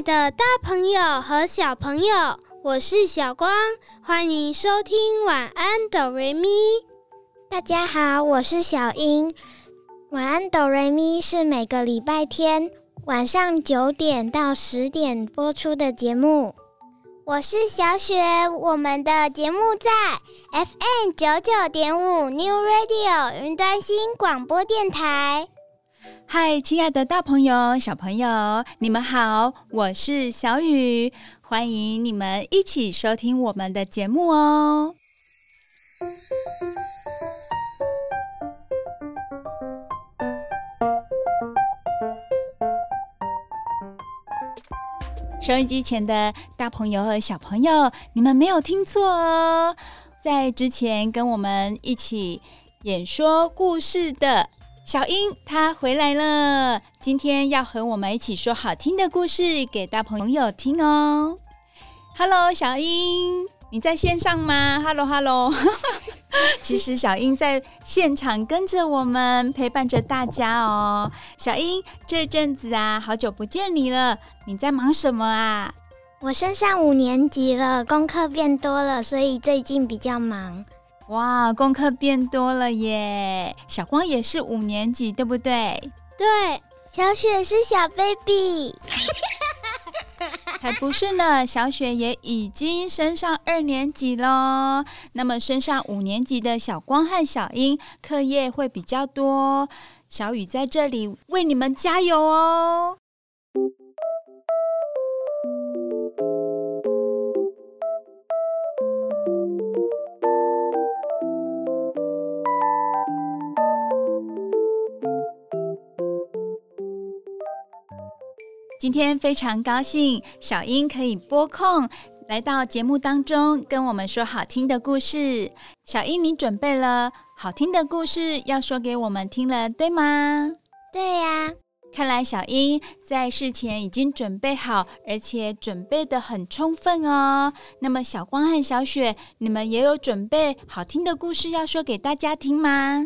爱的大朋友和小朋友，我是小光，欢迎收听晚安哆瑞咪。大家好，我是小英。晚安哆瑞咪是每个礼拜天晚上九点到十点播出的节目。我是小雪，我们的节目在 FM 九九点五 New Radio 云端新广播电台。嗨，亲爱的大朋友、小朋友，你们好，我是小雨，欢迎你们一起收听我们的节目哦。收音机前的大朋友和小朋友，你们没有听错哦，在之前跟我们一起演说故事的。小英她回来了，今天要和我们一起说好听的故事给大朋友听哦。Hello，小英，你在线上吗？Hello，Hello。其实小英在现场跟着我们，陪伴着大家哦。小英，这阵子啊，好久不见你了，你在忙什么啊？我升上五年级了，功课变多了，所以最近比较忙。哇，功课变多了耶！小光也是五年级，对不对？对，小雪是小 baby，才不是呢！小雪也已经升上二年级喽。那么升上五年级的小光和小英，课业会比较多。小雨在这里为你们加油哦！今天非常高兴，小英可以拨控来到节目当中，跟我们说好听的故事。小英，你准备了好听的故事要说给我们听了，对吗？对呀。看来小英在事前已经准备好，而且准备的很充分哦。那么，小光和小雪，你们也有准备好听的故事要说给大家听吗？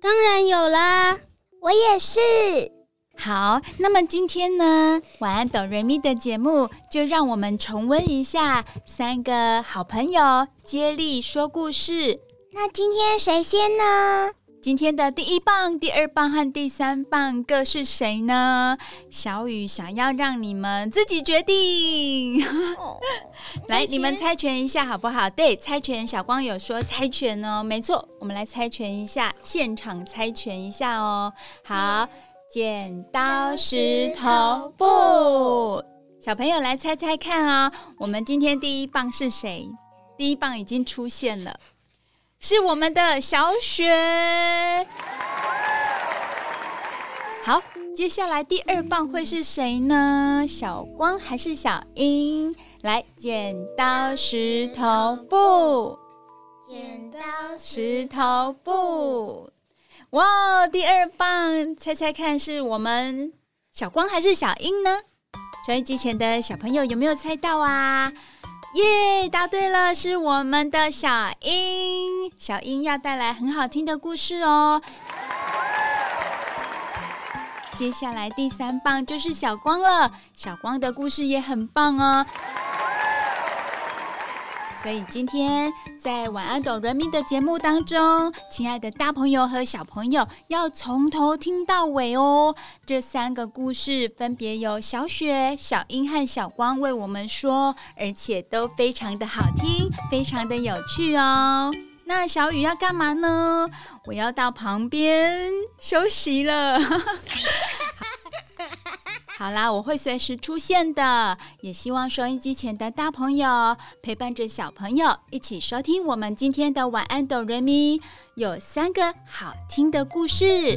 当然有啦，我也是。好，那么今天呢，晚安哆瑞咪的节目就让我们重温一下三个好朋友接力说故事。那今天谁先呢？今天的第一棒、第二棒和第三棒各是谁呢？小雨想要让你们自己决定。哦、来，你们猜拳一下好不好？对，猜拳。小光有说猜拳哦，没错，我们来猜拳一下，现场猜拳一下哦。好。剪刀石头布，小朋友来猜猜看啊、哦！我们今天第一棒是谁？第一棒已经出现了，是我们的小雪。好，接下来第二棒会是谁呢？小光还是小英？来，剪刀石头布，剪刀石头布。哇，第二棒，猜猜看是我们小光还是小英呢？收音机前的小朋友有没有猜到啊？耶，答对了，是我们的小英。小英要带来很好听的故事哦。接下来第三棒就是小光了，小光的故事也很棒哦。所以今天在晚安哆瑞咪的节目当中，亲爱的大朋友和小朋友要从头听到尾哦。这三个故事分别由小雪、小英和小光为我们说，而且都非常的好听，非常的有趣哦。那小雨要干嘛呢？我要到旁边休息了。好啦，我会随时出现的，也希望收音机前的大朋友陪伴着小朋友一起收听我们今天的晚安哆瑞咪，有三个好听的故事。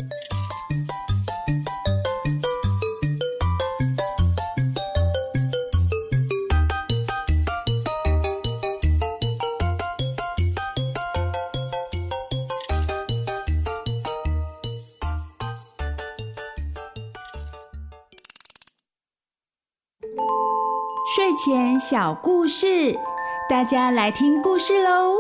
睡前小故事，大家来听故事喽。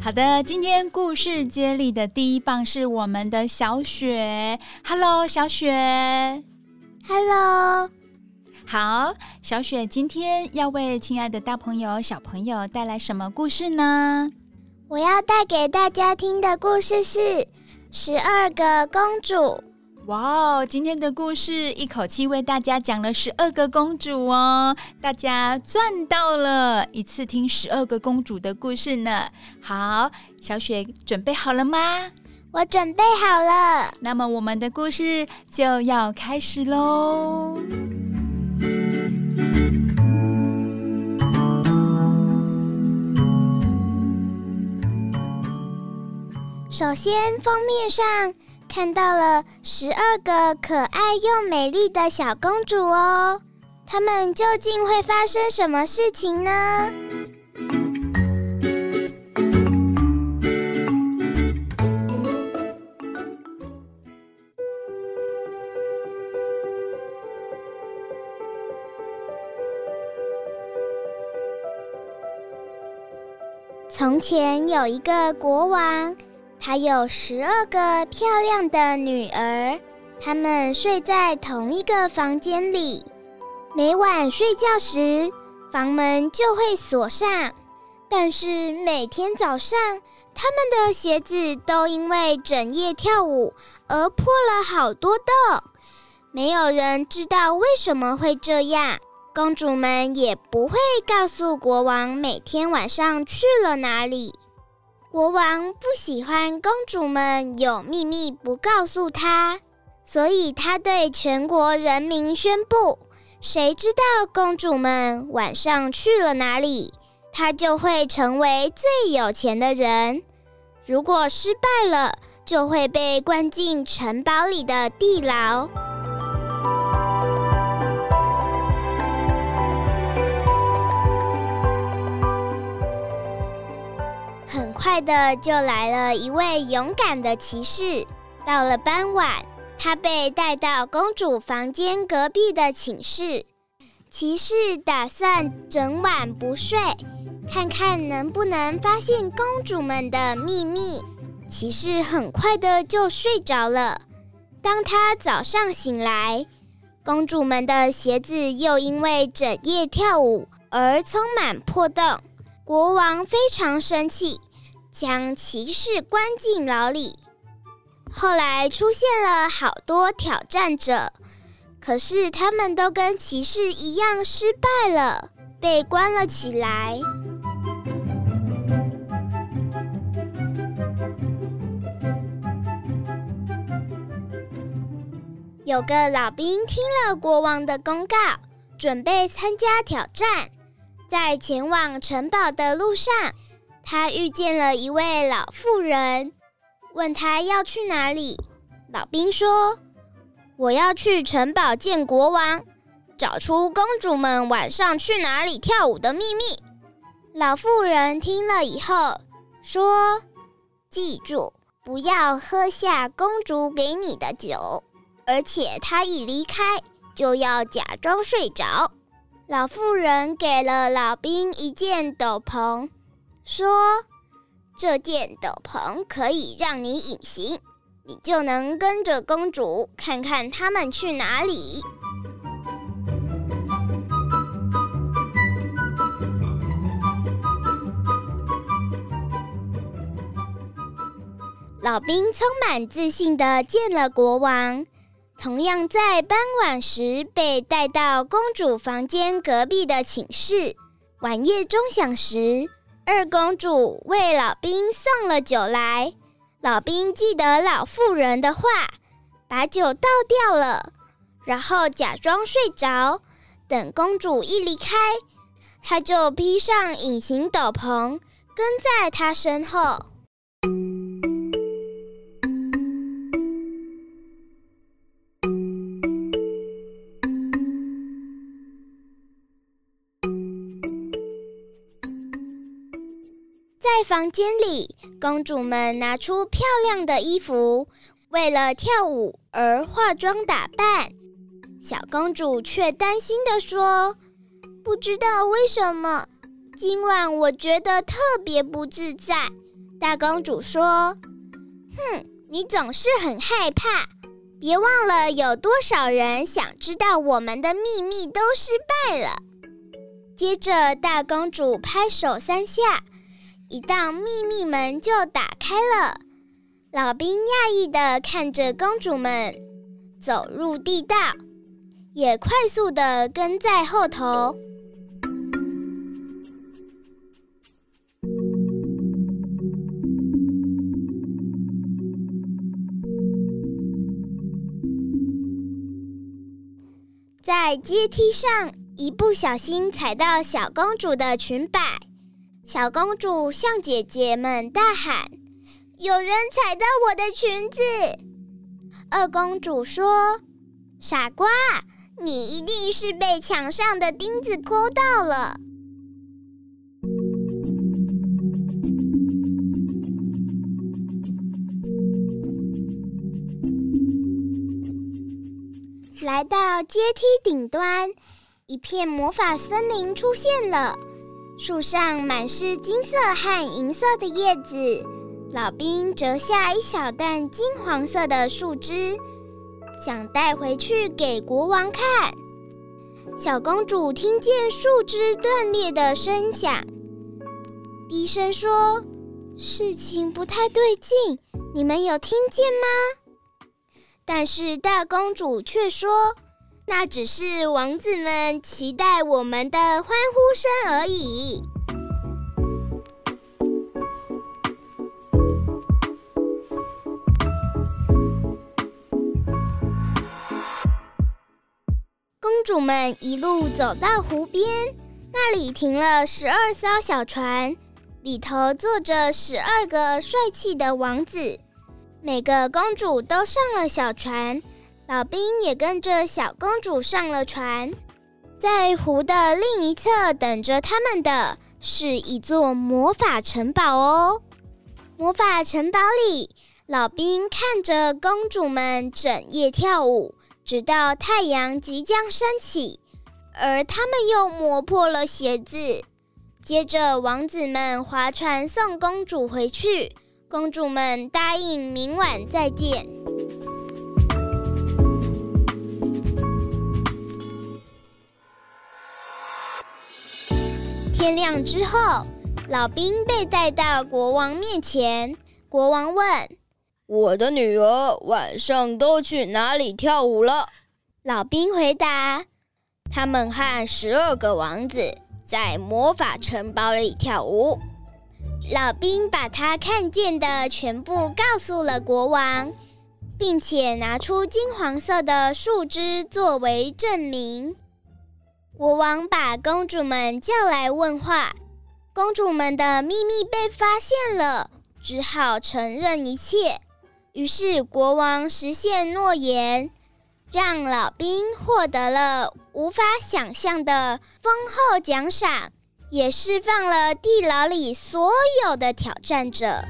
好的，今天故事接力的第一棒是我们的小雪。Hello，小雪。Hello，好，小雪今天要为亲爱的大朋友、小朋友带来什么故事呢？我要带给大家听的故事是《十二个公主》。哇哦！今天的故事一口气为大家讲了十二个公主哦，大家赚到了，一次听十二个公主的故事呢。好，小雪准备好了吗？我准备好了。那么我们的故事就要开始喽。首先，封面上。看到了十二个可爱又美丽的小公主哦，她们究竟会发生什么事情呢？从前有一个国王。他有十二个漂亮的女儿，她们睡在同一个房间里。每晚睡觉时，房门就会锁上。但是每天早上，她们的鞋子都因为整夜跳舞而破了好多洞。没有人知道为什么会这样，公主们也不会告诉国王每天晚上去了哪里。国王不喜欢公主们有秘密不告诉他，所以他对全国人民宣布：谁知道公主们晚上去了哪里，他就会成为最有钱的人。如果失败了，就会被关进城堡里的地牢。快的就来了一位勇敢的骑士。到了傍晚，他被带到公主房间隔壁的寝室。骑士打算整晚不睡，看看能不能发现公主们的秘密。骑士很快的就睡着了。当他早上醒来，公主们的鞋子又因为整夜跳舞而充满破洞。国王非常生气。将骑士关进牢里。后来出现了好多挑战者，可是他们都跟骑士一样失败了，被关了起来。有个老兵听了国王的公告，准备参加挑战，在前往城堡的路上。他遇见了一位老妇人，问他要去哪里。老兵说：“我要去城堡见国王，找出公主们晚上去哪里跳舞的秘密。”老妇人听了以后说：“记住，不要喝下公主给你的酒，而且她一离开就要假装睡着。”老妇人给了老兵一件斗篷。说：“这件斗篷可以让你隐形，你就能跟着公主看看他们去哪里。”老兵充满自信的见了国王，同样在傍晚时被带到公主房间隔壁的寝室。晚夜钟响时。二公主为老兵送了酒来，老兵记得老妇人的话，把酒倒掉了，然后假装睡着。等公主一离开，他就披上隐形斗篷，跟在她身后。在房间里，公主们拿出漂亮的衣服，为了跳舞而化妆打扮。小公主却担心地说：“不知道为什么，今晚我觉得特别不自在。”大公主说：“哼，你总是很害怕。别忘了，有多少人想知道我们的秘密都失败了。”接着，大公主拍手三下，一道秘密门就打开了。老兵讶异地看着公主们走入地道，也快速地跟在后头。在阶梯上，一不小心踩到小公主的裙摆，小公主向姐姐们大喊：“有人踩到我的裙子！”二公主说：“傻瓜，你一定是被墙上的钉子勾到了。”来到阶梯顶端，一片魔法森林出现了，树上满是金色和银色的叶子。老兵折下一小段金黄色的树枝，想带回去给国王看。小公主听见树枝断裂的声响，低声说：“事情不太对劲，你们有听见吗？”但是大公主却说：“那只是王子们期待我们的欢呼声而已。”公主们一路走到湖边，那里停了十二艘小船，里头坐着十二个帅气的王子。每个公主都上了小船，老兵也跟着小公主上了船。在湖的另一侧等着他们的是一座魔法城堡哦。魔法城堡里，老兵看着公主们整夜跳舞，直到太阳即将升起，而他们又磨破了鞋子。接着，王子们划船送公主回去。公主们答应明晚再见。天亮之后，老兵被带到国王面前。国王问：“我的女儿晚上都去哪里跳舞了？”老兵回答：“他们和十二个王子在魔法城堡里跳舞。”老兵把他看见的全部告诉了国王，并且拿出金黄色的树枝作为证明。国王把公主们叫来问话，公主们的秘密被发现了，只好承认一切。于是国王实现诺言，让老兵获得了无法想象的丰厚奖赏。也释放了地牢里所有的挑战者。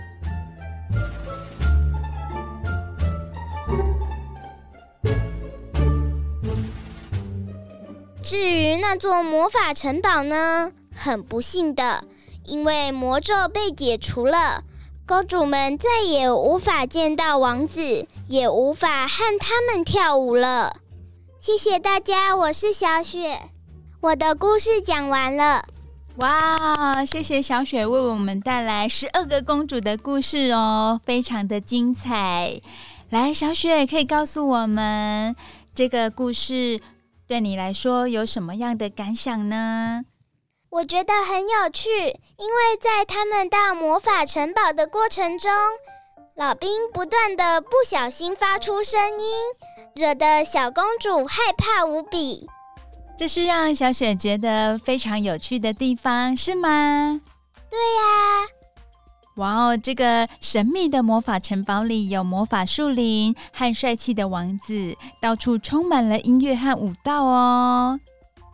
那座魔法城堡呢？很不幸的，因为魔咒被解除了，公主们再也无法见到王子，也无法和他们跳舞了。谢谢大家，我是小雪，我的故事讲完了。哇，谢谢小雪为我们带来十二个公主的故事哦，非常的精彩。来，小雪可以告诉我们这个故事对你来说有什么样的感想呢？我觉得很有趣，因为在他们到魔法城堡的过程中，老兵不断的不小心发出声音，惹得小公主害怕无比。这是让小雪觉得非常有趣的地方，是吗？对呀！哇哦，这个神秘的魔法城堡里有魔法树林和帅气的王子，到处充满了音乐和舞蹈哦。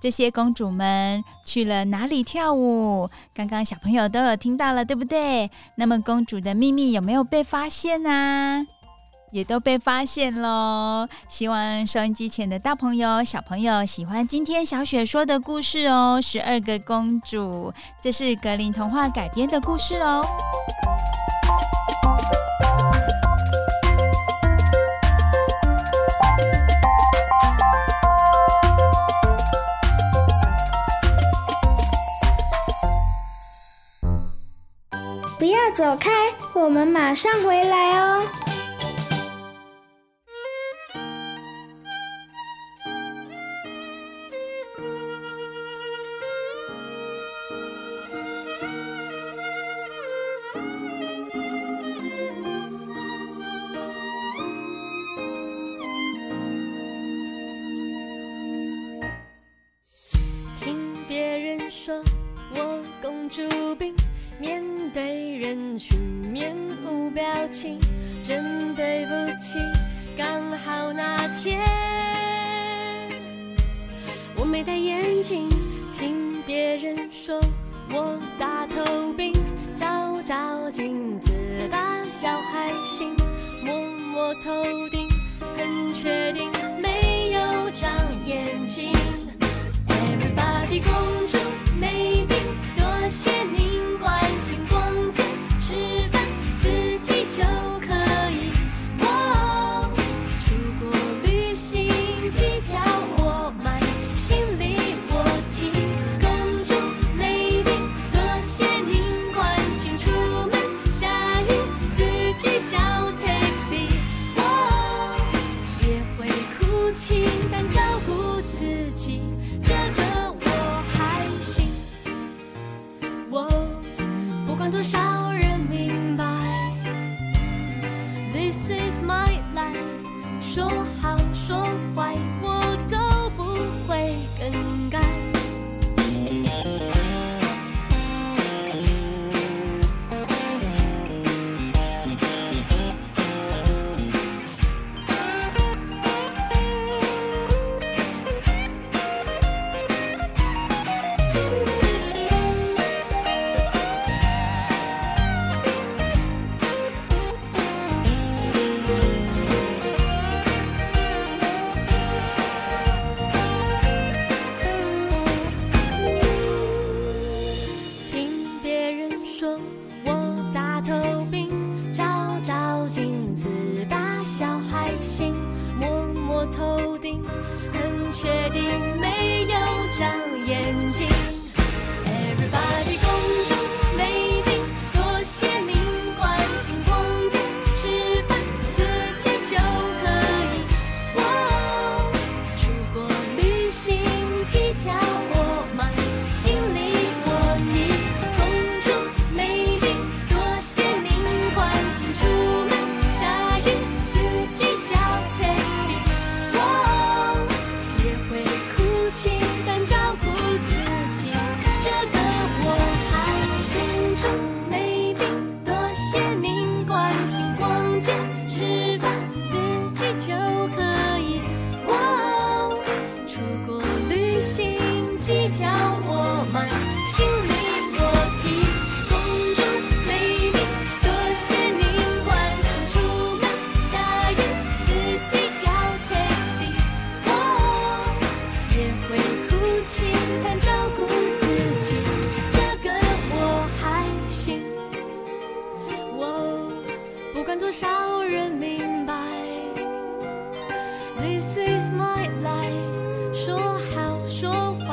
这些公主们去了哪里跳舞？刚刚小朋友都有听到了，对不对？那么公主的秘密有没有被发现呢？也都被发现喽！希望收音机前的大朋友、小朋友喜欢今天小雪说的故事哦。十二个公主，这是格林童话改编的故事哦。不要走开，我们马上回来哦。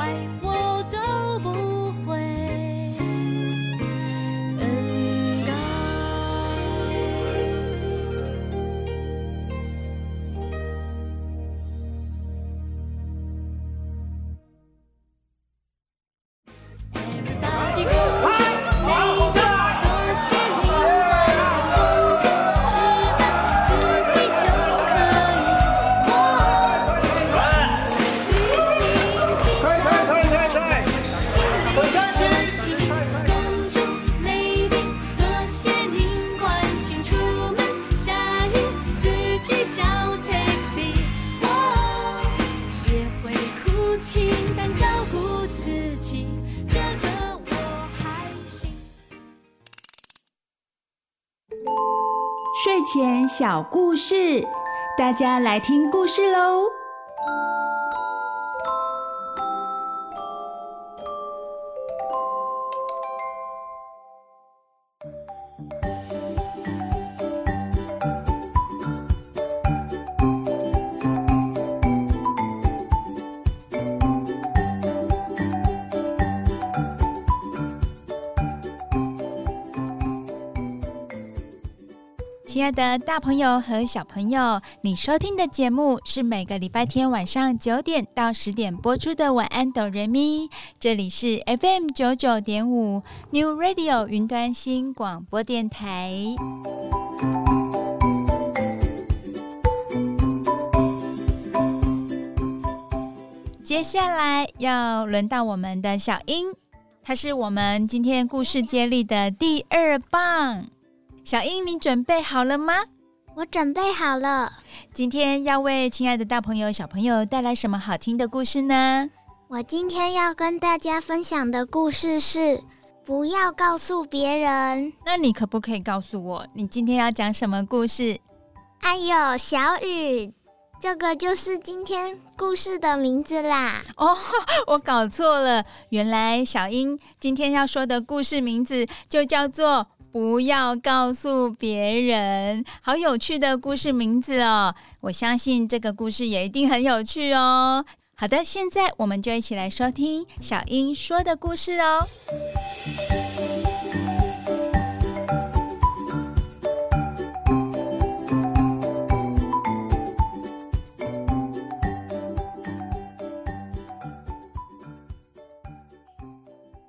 爱我小故事，大家来听故事喽。的大朋友和小朋友，你收听的节目是每个礼拜天晚上九点到十点播出的《晚安，哆瑞咪》。这里是 FM 九九点五 New Radio 云端新广播电台。接下来要轮到我们的小英，她是我们今天故事接力的第二棒。小英，你准备好了吗？我准备好了。今天要为亲爱的大朋友、小朋友带来什么好听的故事呢？我今天要跟大家分享的故事是不要告诉别人。那你可不可以告诉我，你今天要讲什么故事？哎呦，小雨，这个就是今天故事的名字啦。哦，我搞错了，原来小英今天要说的故事名字就叫做。不要告诉别人，好有趣的故事名字哦！我相信这个故事也一定很有趣哦。好的，现在我们就一起来收听小英说的故事哦。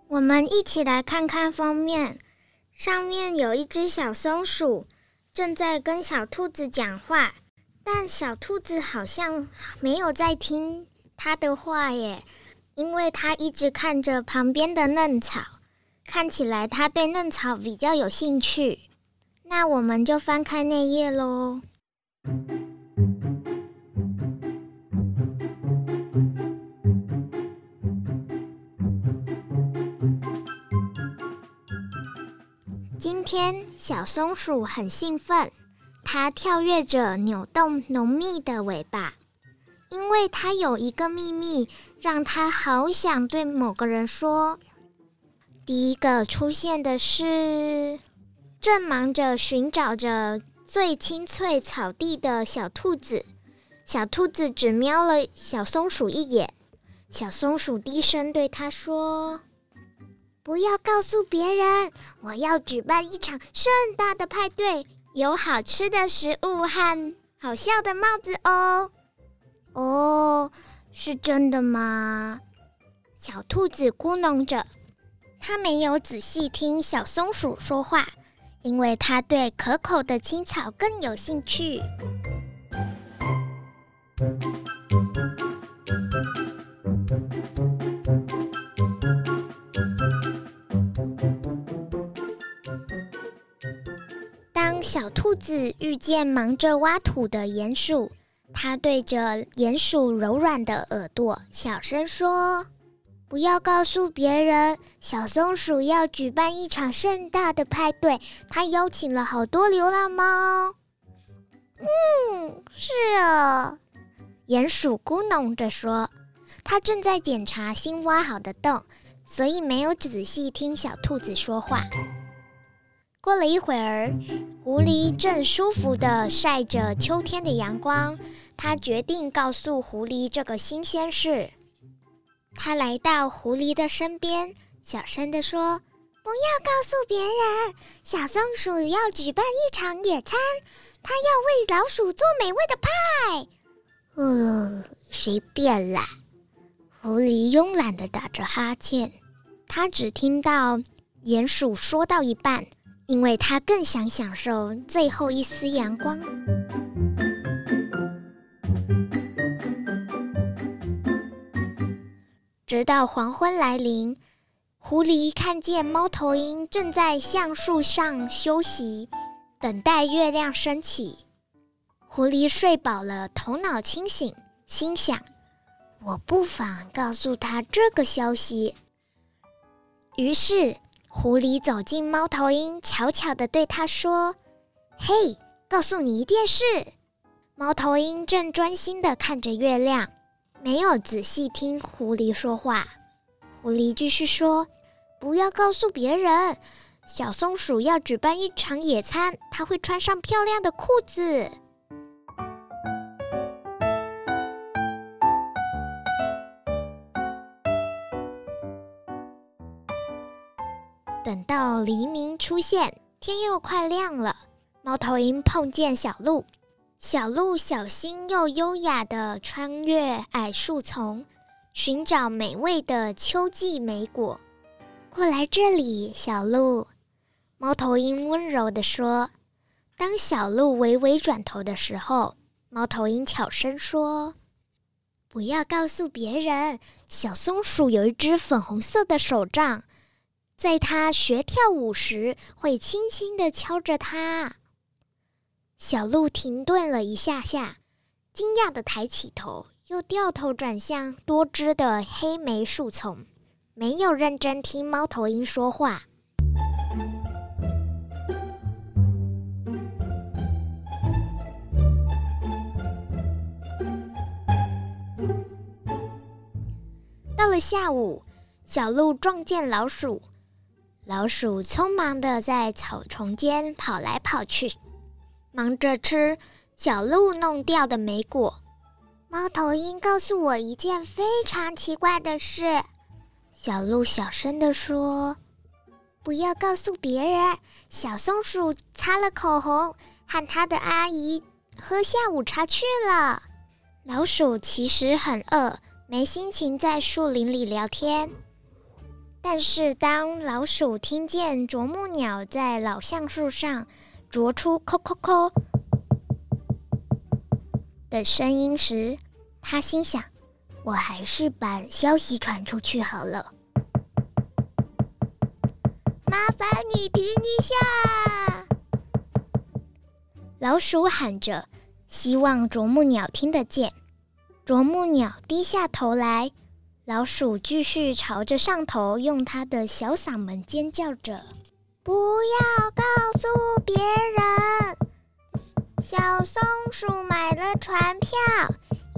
我们一起来看看封面。上面有一只小松鼠，正在跟小兔子讲话，但小兔子好像没有在听它的话耶，因为它一直看着旁边的嫩草，看起来它对嫩草比较有兴趣。那我们就翻开那页喽。今天小松鼠很兴奋，它跳跃着，扭动浓密的尾巴，因为它有一个秘密，让它好想对某个人说。第一个出现的是正忙着寻找着最青翠草地的小兔子。小兔子只瞄了小松鼠一眼，小松鼠低声对它说。不要告诉别人，我要举办一场盛大的派对，有好吃的食物和好笑的帽子哦。哦，是真的吗？小兔子咕哝着，它没有仔细听小松鼠说话，因为它对可口的青草更有兴趣。小兔子遇见忙着挖土的鼹鼠，它对着鼹鼠柔软的耳朵小声说：“不要告诉别人，小松鼠要举办一场盛大的派对，它邀请了好多流浪猫。”“嗯，是啊。”鼹鼠咕哝着说，它正在检查新挖好的洞，所以没有仔细听小兔子说话。过了一会儿，狐狸正舒服地晒着秋天的阳光。他决定告诉狐狸这个新鲜事。他来到狐狸的身边，小声地说：“不要告诉别人，小松鼠要举办一场野餐，它要为老鼠做美味的派。”“呃，随便啦。”狐狸慵懒地打着哈欠。他只听到鼹鼠说到一半。因为他更想享受最后一丝阳光。直到黄昏来临，狐狸看见猫头鹰正在橡树上休息，等待月亮升起。狐狸睡饱了，头脑清醒，心想：“我不妨告诉他这个消息。”于是。狐狸走进猫头鹰，悄悄地对他说：“嘿，告诉你一件事。”猫头鹰正专心地看着月亮，没有仔细听狐狸说话。狐狸继续说：“不要告诉别人，小松鼠要举办一场野餐，它会穿上漂亮的裤子。”等到黎明出现，天又快亮了。猫头鹰碰见小鹿，小鹿小心又优雅地穿越矮树丛，寻找美味的秋季莓果。过来这里，小鹿。猫头鹰温柔地说。当小鹿微微转头的时候，猫头鹰悄声说：“不要告诉别人，小松鼠有一只粉红色的手杖。”在他学跳舞时，会轻轻地敲着它。小鹿停顿了一下下，惊讶地抬起头，又掉头转向多汁的黑莓树丛，没有认真听猫头鹰说话。到了下午，小鹿撞见老鼠。老鼠匆忙地在草丛间跑来跑去，忙着吃小鹿弄掉的莓果。猫头鹰告诉我一件非常奇怪的事，小鹿小声地说：“不要告诉别人。”小松鼠擦了口红，和他的阿姨喝下午茶去了。老鼠其实很饿，没心情在树林里聊天。但是，当老鼠听见啄木鸟在老橡树上啄出“扣扣扣”的声音时，它心想：“我还是把消息传出去好了。”麻烦你停一下！老鼠喊着，希望啄木鸟听得见。啄木鸟低下头来。老鼠继续朝着上头，用它的小嗓门尖叫着：“不要告诉别人，小松鼠买了船票，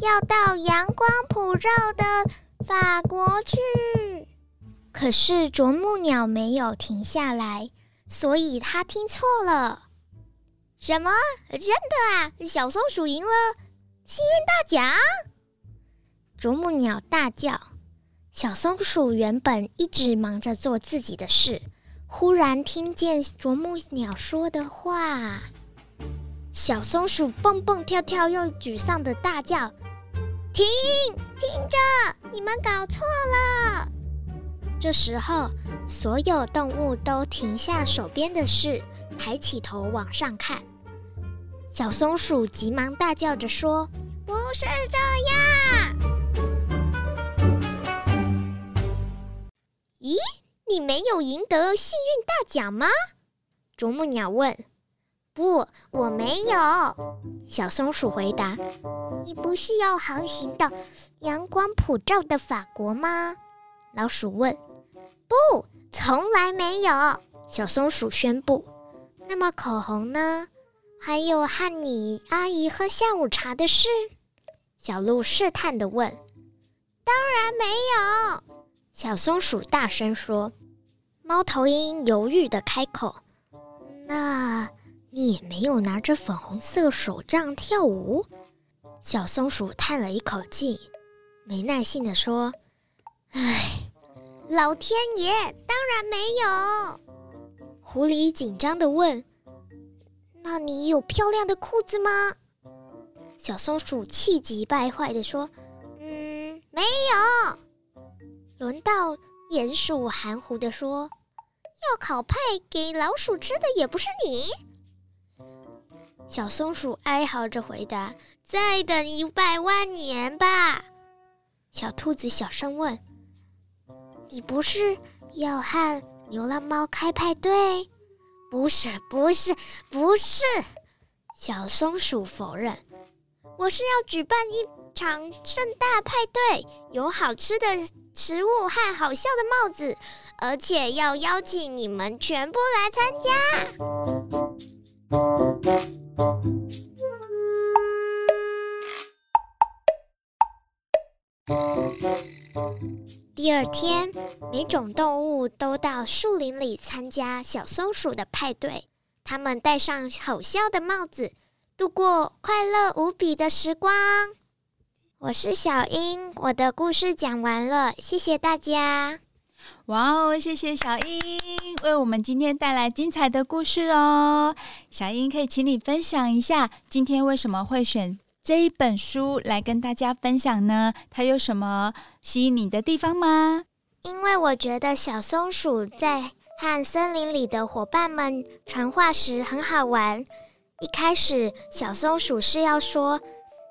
要到阳光普照的法国去。”可是啄木鸟没有停下来，所以它听错了。什么？真的啊？小松鼠赢了幸运大奖？啄木鸟大叫。小松鼠原本一直忙着做自己的事，忽然听见啄木鸟说的话。小松鼠蹦蹦跳跳，又沮丧地大叫：“停！停着！你们搞错了！”这时候，所有动物都停下手边的事，抬起头往上看。小松鼠急忙大叫着说：“不是这样！”咦，你没有赢得幸运大奖吗？啄木鸟问。不，我没有。小松鼠回答。你不是要航行到阳光普照的法国吗？老鼠问。不，从来没有。小松鼠宣布。那么口红呢？还有和你阿姨喝下午茶的事？小鹿试探地问。当然没有。小松鼠大声说：“猫头鹰犹豫的开口，那你也没有拿着粉红色手杖跳舞？”小松鼠叹了一口气，没耐性的说：“唉，老天爷，当然没有。”狐狸紧张的问：“那你有漂亮的裤子吗？”小松鼠气急败坏的说：“嗯，没有。”轮到鼹鼠含糊地说：“要烤派给老鼠吃的也不是你。”小松鼠哀嚎着回答：“再等一百万年吧。”小兔子小声问：“你不是要和流浪猫开派对？”“不是，不是，不是。”小松鼠否认：“我是要举办一场盛大派对，有好吃的。”食物和好笑的帽子，而且要邀请你们全部来参加。第二天，每种动物都到树林里参加小松鼠的派对。他们戴上好笑的帽子，度过快乐无比的时光。我是小英，我的故事讲完了，谢谢大家。哇哦，谢谢小英为我们今天带来精彩的故事哦。小英可以请你分享一下，今天为什么会选这一本书来跟大家分享呢？它有什么吸引你的地方吗？因为我觉得小松鼠在和森林里的伙伴们传话时很好玩。一开始，小松鼠是要说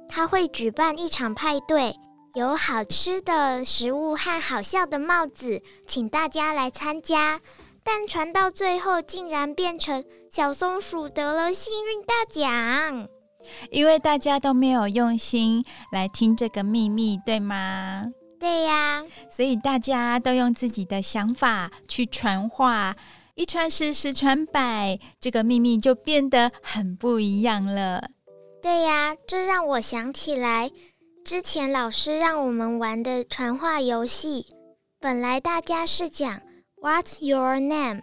它会举办一场派对。有好吃的食物和好笑的帽子，请大家来参加。但传到最后，竟然变成小松鼠得了幸运大奖，因为大家都没有用心来听这个秘密，对吗？对呀，所以大家都用自己的想法去传话，一传十，十传百，这个秘密就变得很不一样了。对呀，这让我想起来。之前老师让我们玩的传话游戏，本来大家是讲 What's your name？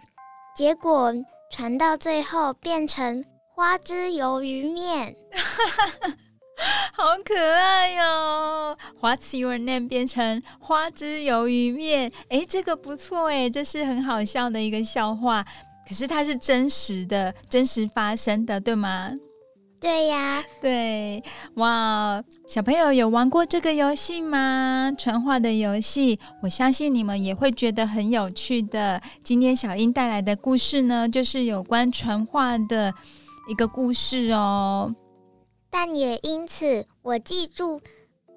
结果传到最后变成花枝鱿鱼面，好可爱哟！What's your name？变成花枝鱿鱼面，诶，这个不错诶，这是很好笑的一个笑话，可是它是真实的，真实发生的，对吗？对呀，对，哇，小朋友有玩过这个游戏吗？传话的游戏，我相信你们也会觉得很有趣的。今天小英带来的故事呢，就是有关传话的一个故事哦。但也因此，我记住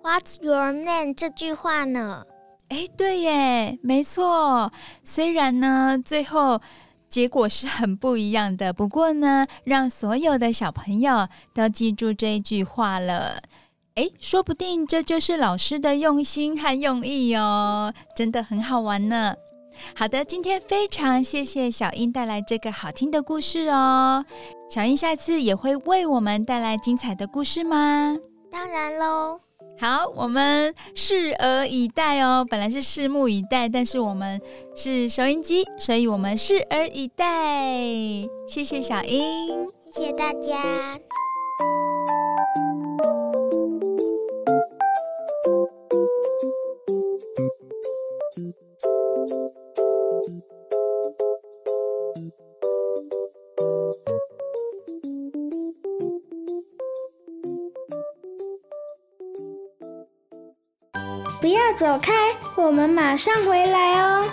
“What's your name” 这句话呢。哎，对耶，没错。虽然呢，最后。结果是很不一样的，不过呢，让所有的小朋友都记住这一句话了。诶，说不定这就是老师的用心和用意哦，真的很好玩呢。好的，今天非常谢谢小英带来这个好听的故事哦。小英下次也会为我们带来精彩的故事吗？当然喽。好，我们拭而以待哦。本来是拭目以待，但是我们是收音机，所以我们拭而以待。谢谢小英，谢谢大家。走开，我们马上回来哦。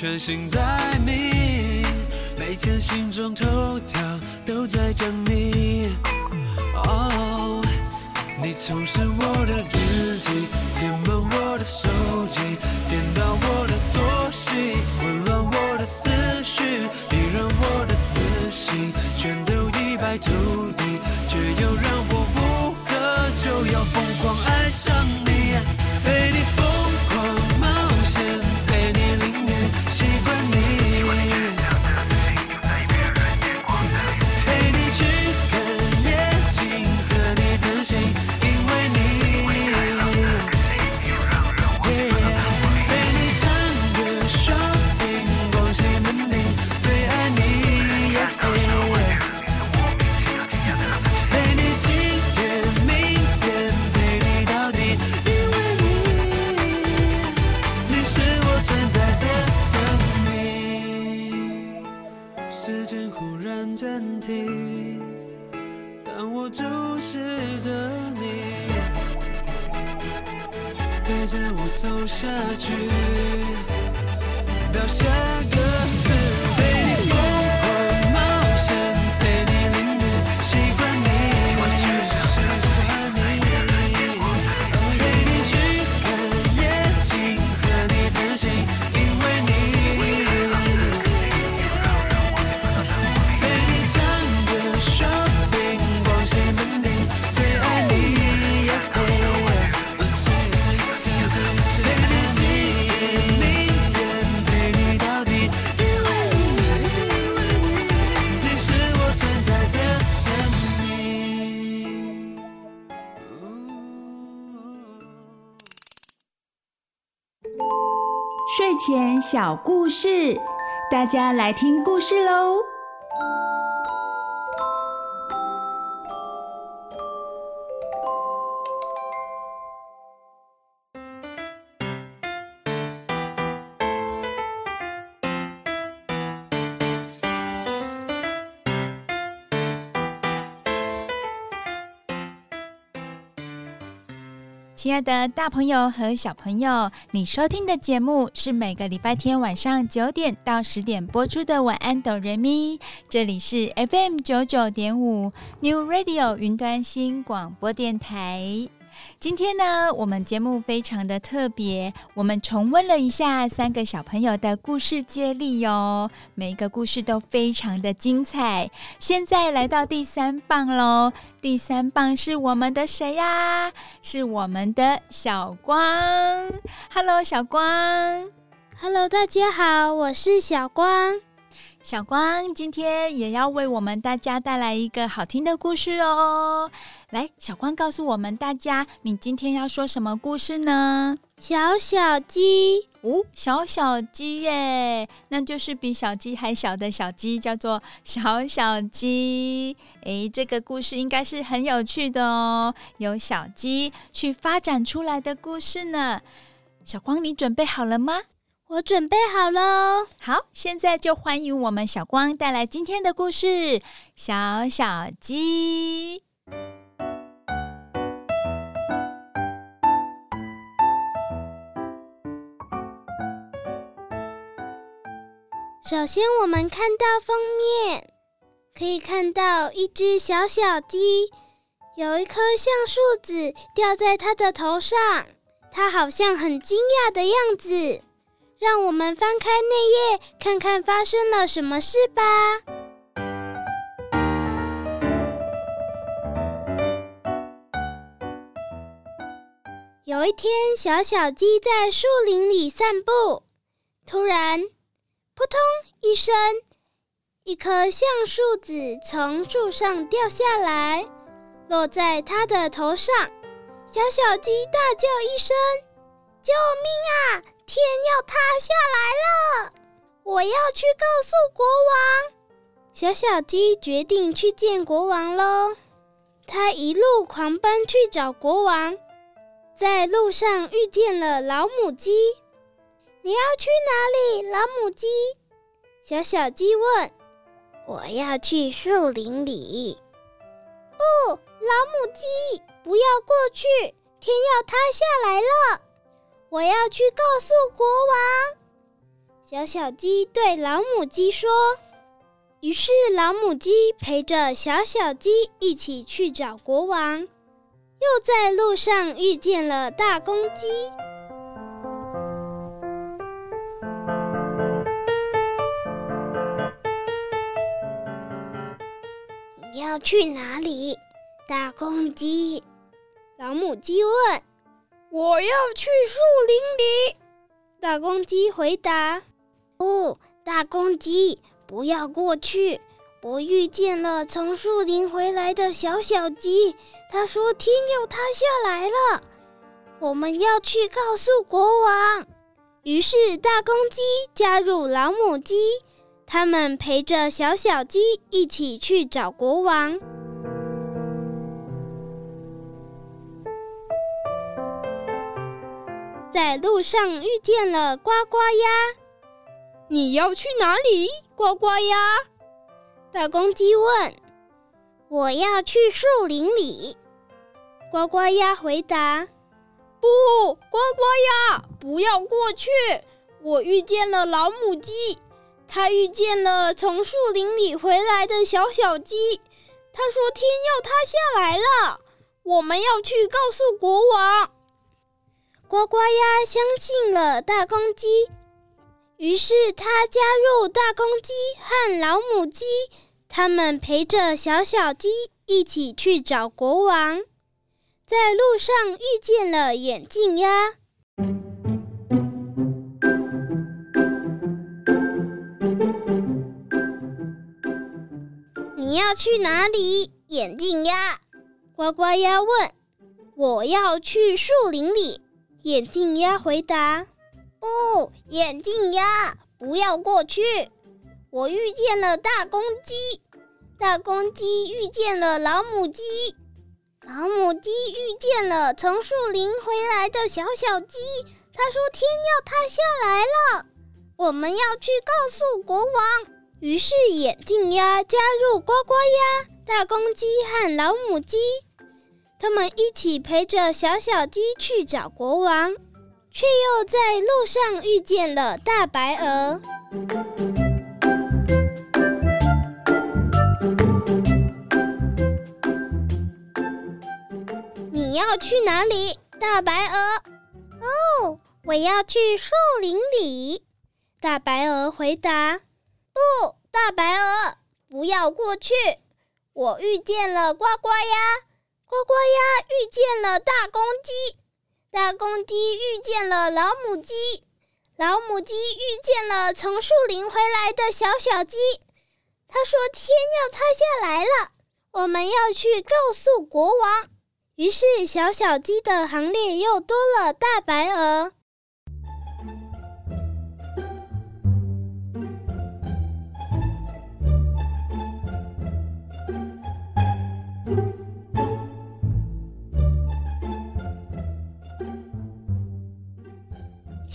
全心待命，每天心中头条都在讲你。哦，你充实我的日记，填满我的手机，颠倒我的作息，混乱我的思绪，你让我的自信全都一败涂地，却又让前小故事，大家来听故事喽。亲爱的大朋友和小朋友，你收听的节目是每个礼拜天晚上九点到十点播出的《晚安哆瑞咪》，这里是 FM 九九点五 New Radio 云端新广播电台。今天呢，我们节目非常的特别，我们重温了一下三个小朋友的故事接力哟，每一个故事都非常的精彩。现在来到第三棒喽，第三棒是我们的谁呀？是我们的小光。Hello，小光。Hello，大家好，我是小光。小光今天也要为我们大家带来一个好听的故事哦。来，小光告诉我们大家，你今天要说什么故事呢？小小鸡哦，小小鸡耶，那就是比小鸡还小的小鸡，叫做小小鸡。诶，这个故事应该是很有趣的哦，由小鸡去发展出来的故事呢。小光，你准备好了吗？我准备好了。好，现在就欢迎我们小光带来今天的故事《小小鸡》。首先，我们看到封面，可以看到一只小小鸡，有一颗橡树子掉在它的头上，它好像很惊讶的样子。让我们翻开内页，看看发生了什么事吧。有一天，小小鸡在树林里散步，突然，扑通一声，一颗橡树籽从树上掉下来，落在它的头上。小小鸡大叫一声：“救命啊！天要塌下来了！我要去告诉国王。”小小鸡决定去见国王喽。它一路狂奔去找国王，在路上遇见了老母鸡。你要去哪里，老母鸡？小小鸡问。我要去树林里。不，老母鸡，不要过去，天要塌下来了！我要去告诉国王。”小小鸡对老母鸡说。于是老母鸡陪着小小鸡一起去找国王，又在路上遇见了大公鸡。你要去哪里，大公鸡？老母鸡问。我要去树林里。大公鸡回答。哦，大公鸡。不要过去！我遇见了从树林回来的小小鸡，他说天要塌下来了，我们要去告诉国王。于是大公鸡加入老母鸡，他们陪着小小鸡一起去找国王。在路上遇见了呱呱鸭。你要去哪里，呱呱鸭？大公鸡问。我要去树林里。呱呱鸭回答。不，呱呱鸭，不要过去。我遇见了老母鸡，它遇见了从树林里回来的小小鸡。它说天要塌下来了，我们要去告诉国王。呱呱鸭相信了大公鸡。于是，它加入大公鸡和老母鸡，他们陪着小小鸡一起去找国王。在路上遇见了眼镜鸭。你要去哪里，眼镜鸭？呱呱鸭问。我要去树林里。眼镜鸭回答。不，眼镜鸭，不要过去！我遇见了大公鸡，大公鸡遇见了老母鸡，老母鸡遇见了从树林回来的小小鸡。他说天要塌下来了，我们要去告诉国王。于是眼镜鸭加入呱呱鸭、大公鸡和老母鸡，他们一起陪着小小鸡去找国王。却又在路上遇见了大白鹅。你要去哪里，大白鹅？哦，我要去树林里。大白鹅回答：“不，大白鹅，不要过去。我遇见了呱呱鸭，呱呱鸭遇见了大公鸡。”大公鸡遇见了老母鸡，老母鸡遇见了从树林回来的小小鸡。他说：“天要塌下来了，我们要去告诉国王。”于是，小小鸡的行列又多了大白鹅。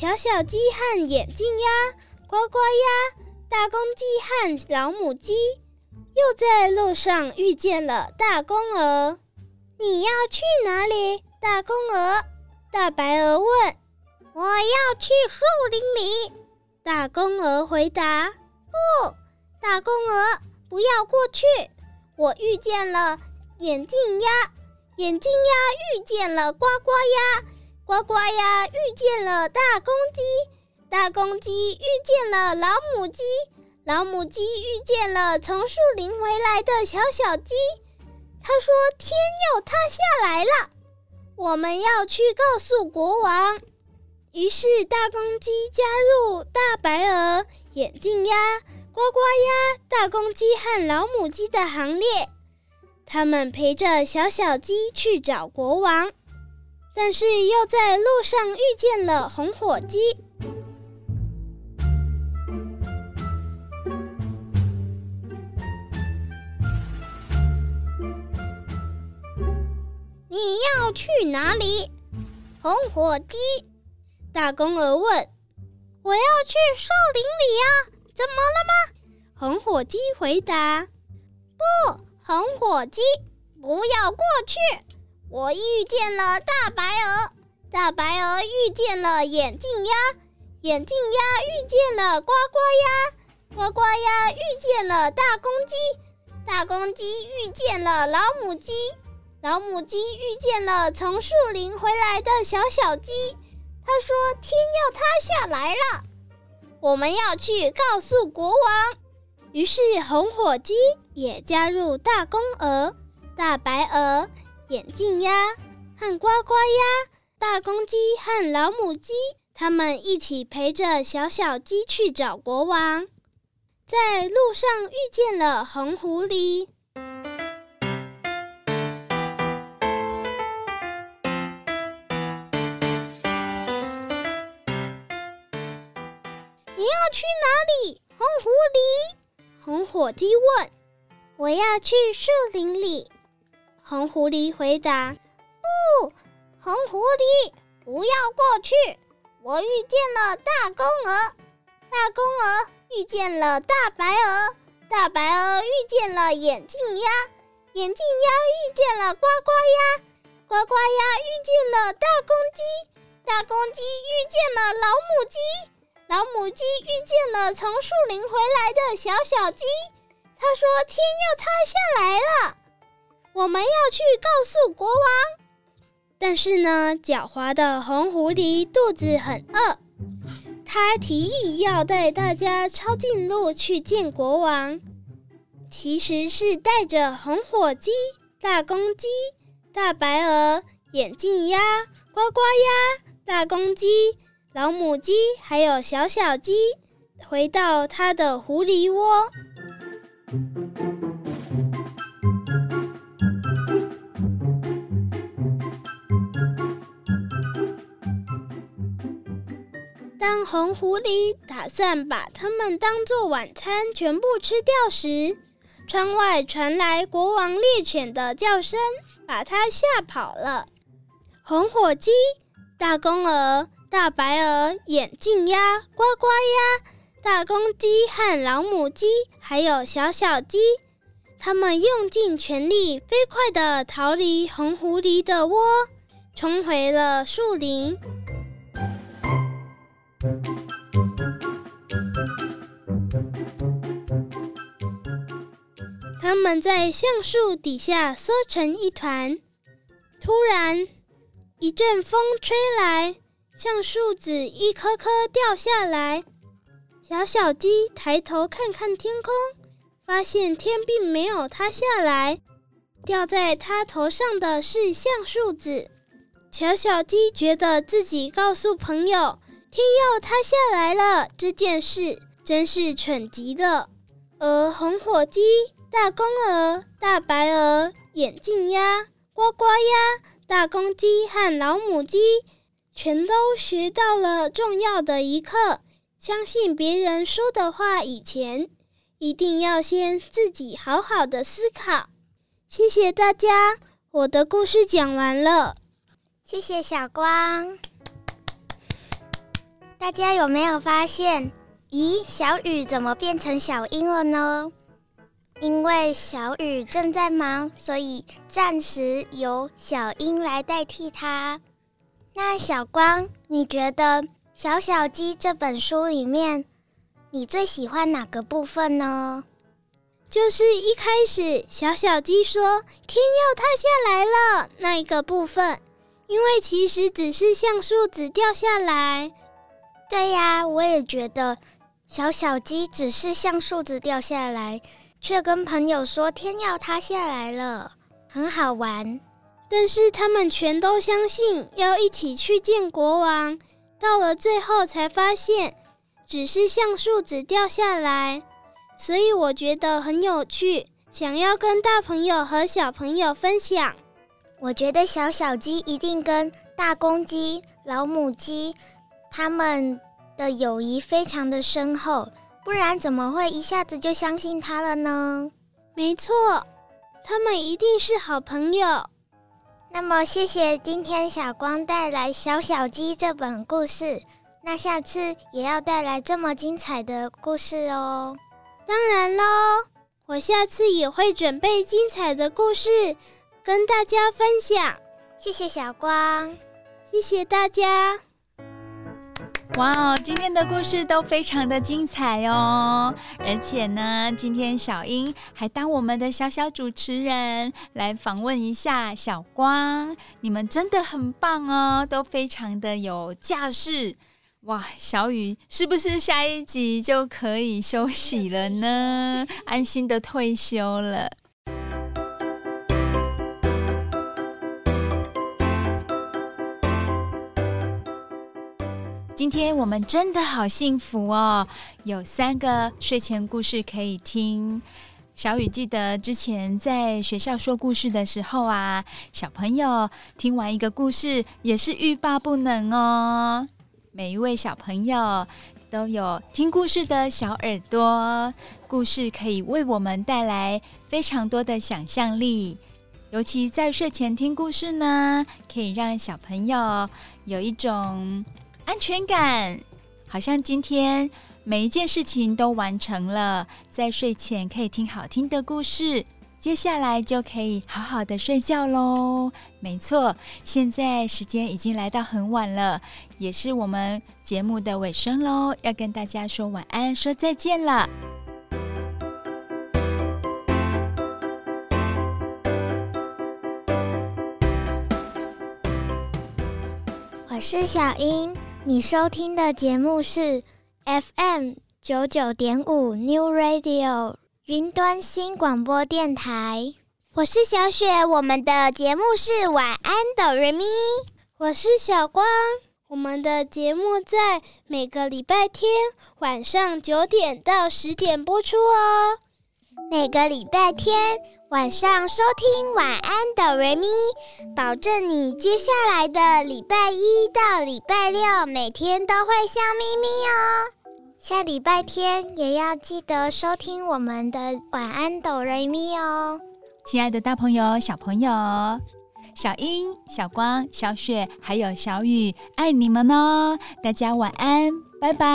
小小鸡和眼镜鸭、呱呱鸭、大公鸡和老母鸡又在路上遇见了大公鹅。你要去哪里，大公鹅？大白鹅问。我要去树林里。大公鹅回答。不，大公鹅，不要过去。我遇见了眼镜鸭，眼镜鸭遇见了呱呱鸭。呱呱鸭遇见了大公鸡，大公鸡遇见了老母鸡，老母鸡遇见了从树林回来的小小鸡。他说：“天要塌下来了，我们要去告诉国王。”于是大公鸡加入大白鹅、眼镜鸭、呱呱鸭、大公鸡和老母鸡的行列，他们陪着小小鸡去找国王。但是又在路上遇见了红火鸡。你要去哪里，红火鸡？大公鹅问。我要去树林里呀，怎么了吗？红火鸡回答。不，红火鸡，不要过去。我遇见了大白鹅，大白鹅遇见了眼镜鸭，眼镜鸭遇见了呱呱鸭，呱呱鸭遇见了大公鸡，大公鸡遇见了老母鸡，老母鸡遇见了从树林回来的小小鸡。他说：“天要塌下来了，我们要去告诉国王。”于是红火鸡也加入大公鹅、大白鹅、眼镜鸭和呱呱鸭、大公鸡和老母鸡，他们一起陪着小小鸡去找国王。在路上遇见了红狐狸。你要去哪里，红狐狸？红火鸡问：“我要去树林里。”红狐狸回答：“不，红狐狸，不要过去。我遇见了大公鹅，大公鹅遇见了大白鹅，大白鹅遇见了眼镜鸭，眼镜鸭遇见了呱呱鸭，呱呱鸭遇见了大公鸡，大公鸡遇见了老母鸡。”老母鸡遇见了从树林回来的小小鸡，他说：“天要塌下来了，我们要去告诉国王。”但是呢，狡猾的红狐狸肚子很饿，他提议要带大家抄近路去见国王，其实是带着红火鸡、大公鸡、大白鹅、眼镜鸭、呱呱鸭、大公鸡。老母鸡还有小小鸡回到他的狐狸窝。当红狐狸打算把它们当做晚餐全部吃掉时，窗外传来国王猎犬的叫声，把它吓跑了。红火鸡、大公鹅。大白鹅、眼镜鸭、呱呱鸭、大公鸡和老母鸡，还有小小鸡，他们用尽全力，飞快地逃离红狐狸的窝，冲回了树林。他们在橡树底下缩成一团，突然一阵风吹来。橡树子一颗颗掉下来，小小鸡抬头看看天空，发现天并没有塌下来，掉在它头上的是橡树子。小小鸡觉得自己告诉朋友天要塌下来了这件事真是蠢极了，而红火鸡、大公鹅、大白鹅、眼镜鸭、呱呱鸭、大公鸡和老母鸡。全都学到了重要的一课：相信别人说的话以前，一定要先自己好好的思考。谢谢大家，我的故事讲完了。谢谢小光。大家有没有发现？咦，小雨怎么变成小英了呢？因为小雨正在忙，所以暂时由小英来代替他。那小光，你觉得《小小鸡》这本书里面，你最喜欢哪个部分呢？就是一开始小小鸡说“天要塌下来了”那一个部分，因为其实只是橡树子掉下来。对呀，我也觉得小小鸡只是橡树子掉下来，却跟朋友说天要塌下来了，很好玩。但是他们全都相信要一起去见国王，到了最后才发现只是橡树子掉下来，所以我觉得很有趣，想要跟大朋友和小朋友分享。我觉得小小鸡一定跟大公鸡、老母鸡他们的友谊非常的深厚，不然怎么会一下子就相信他了呢？没错，他们一定是好朋友。那么，谢谢今天小光带来《小小鸡》这本故事。那下次也要带来这么精彩的故事哦。当然喽，我下次也会准备精彩的故事跟大家分享。谢谢小光，谢谢大家。哇哦，今天的故事都非常的精彩哦！而且呢，今天小英还当我们的小小主持人，来访问一下小光。你们真的很棒哦，都非常的有架势。哇，小雨是不是下一集就可以休息了呢？安心的退休了。今天我们真的好幸福哦，有三个睡前故事可以听。小雨记得之前在学校说故事的时候啊，小朋友听完一个故事也是欲罢不能哦。每一位小朋友都有听故事的小耳朵，故事可以为我们带来非常多的想象力。尤其在睡前听故事呢，可以让小朋友有一种安全感，好像今天每一件事情都完成了，在睡前可以听好听的故事，接下来就可以好好的睡觉喽。没错，现在时间已经来到很晚了，也是我们节目的尾声喽，要跟大家说晚安，说再见了。我是小英。你收听的节目是 FM 九九点五 New Radio 云端新广播电台。我是小雪，我们的节目是晚安哆瑞咪。我是小光，我们的节目在每个礼拜天晚上九点到十点播出哦。每个礼拜天。晚上收听晚安哆瑞咪，保证你接下来的礼拜一到礼拜六每天都会笑眯眯哦。下礼拜天也要记得收听我们的晚安哆瑞咪哦。亲爱的大朋友、小朋友，小英、小光、小雪还有小雨，爱你们哦！大家晚安，拜拜。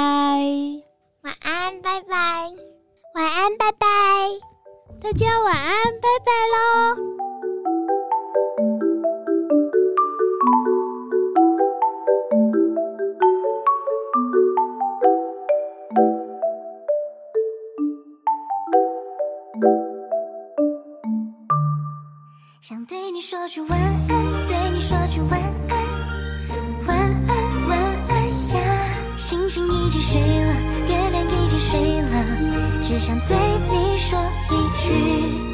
晚安，拜拜。晚安，拜拜。大家晚安，拜拜喽！想对你说句晚安，对你说句晚安，晚安，晚安呀！星星已经睡了，月亮已经睡了，只想对你说一去。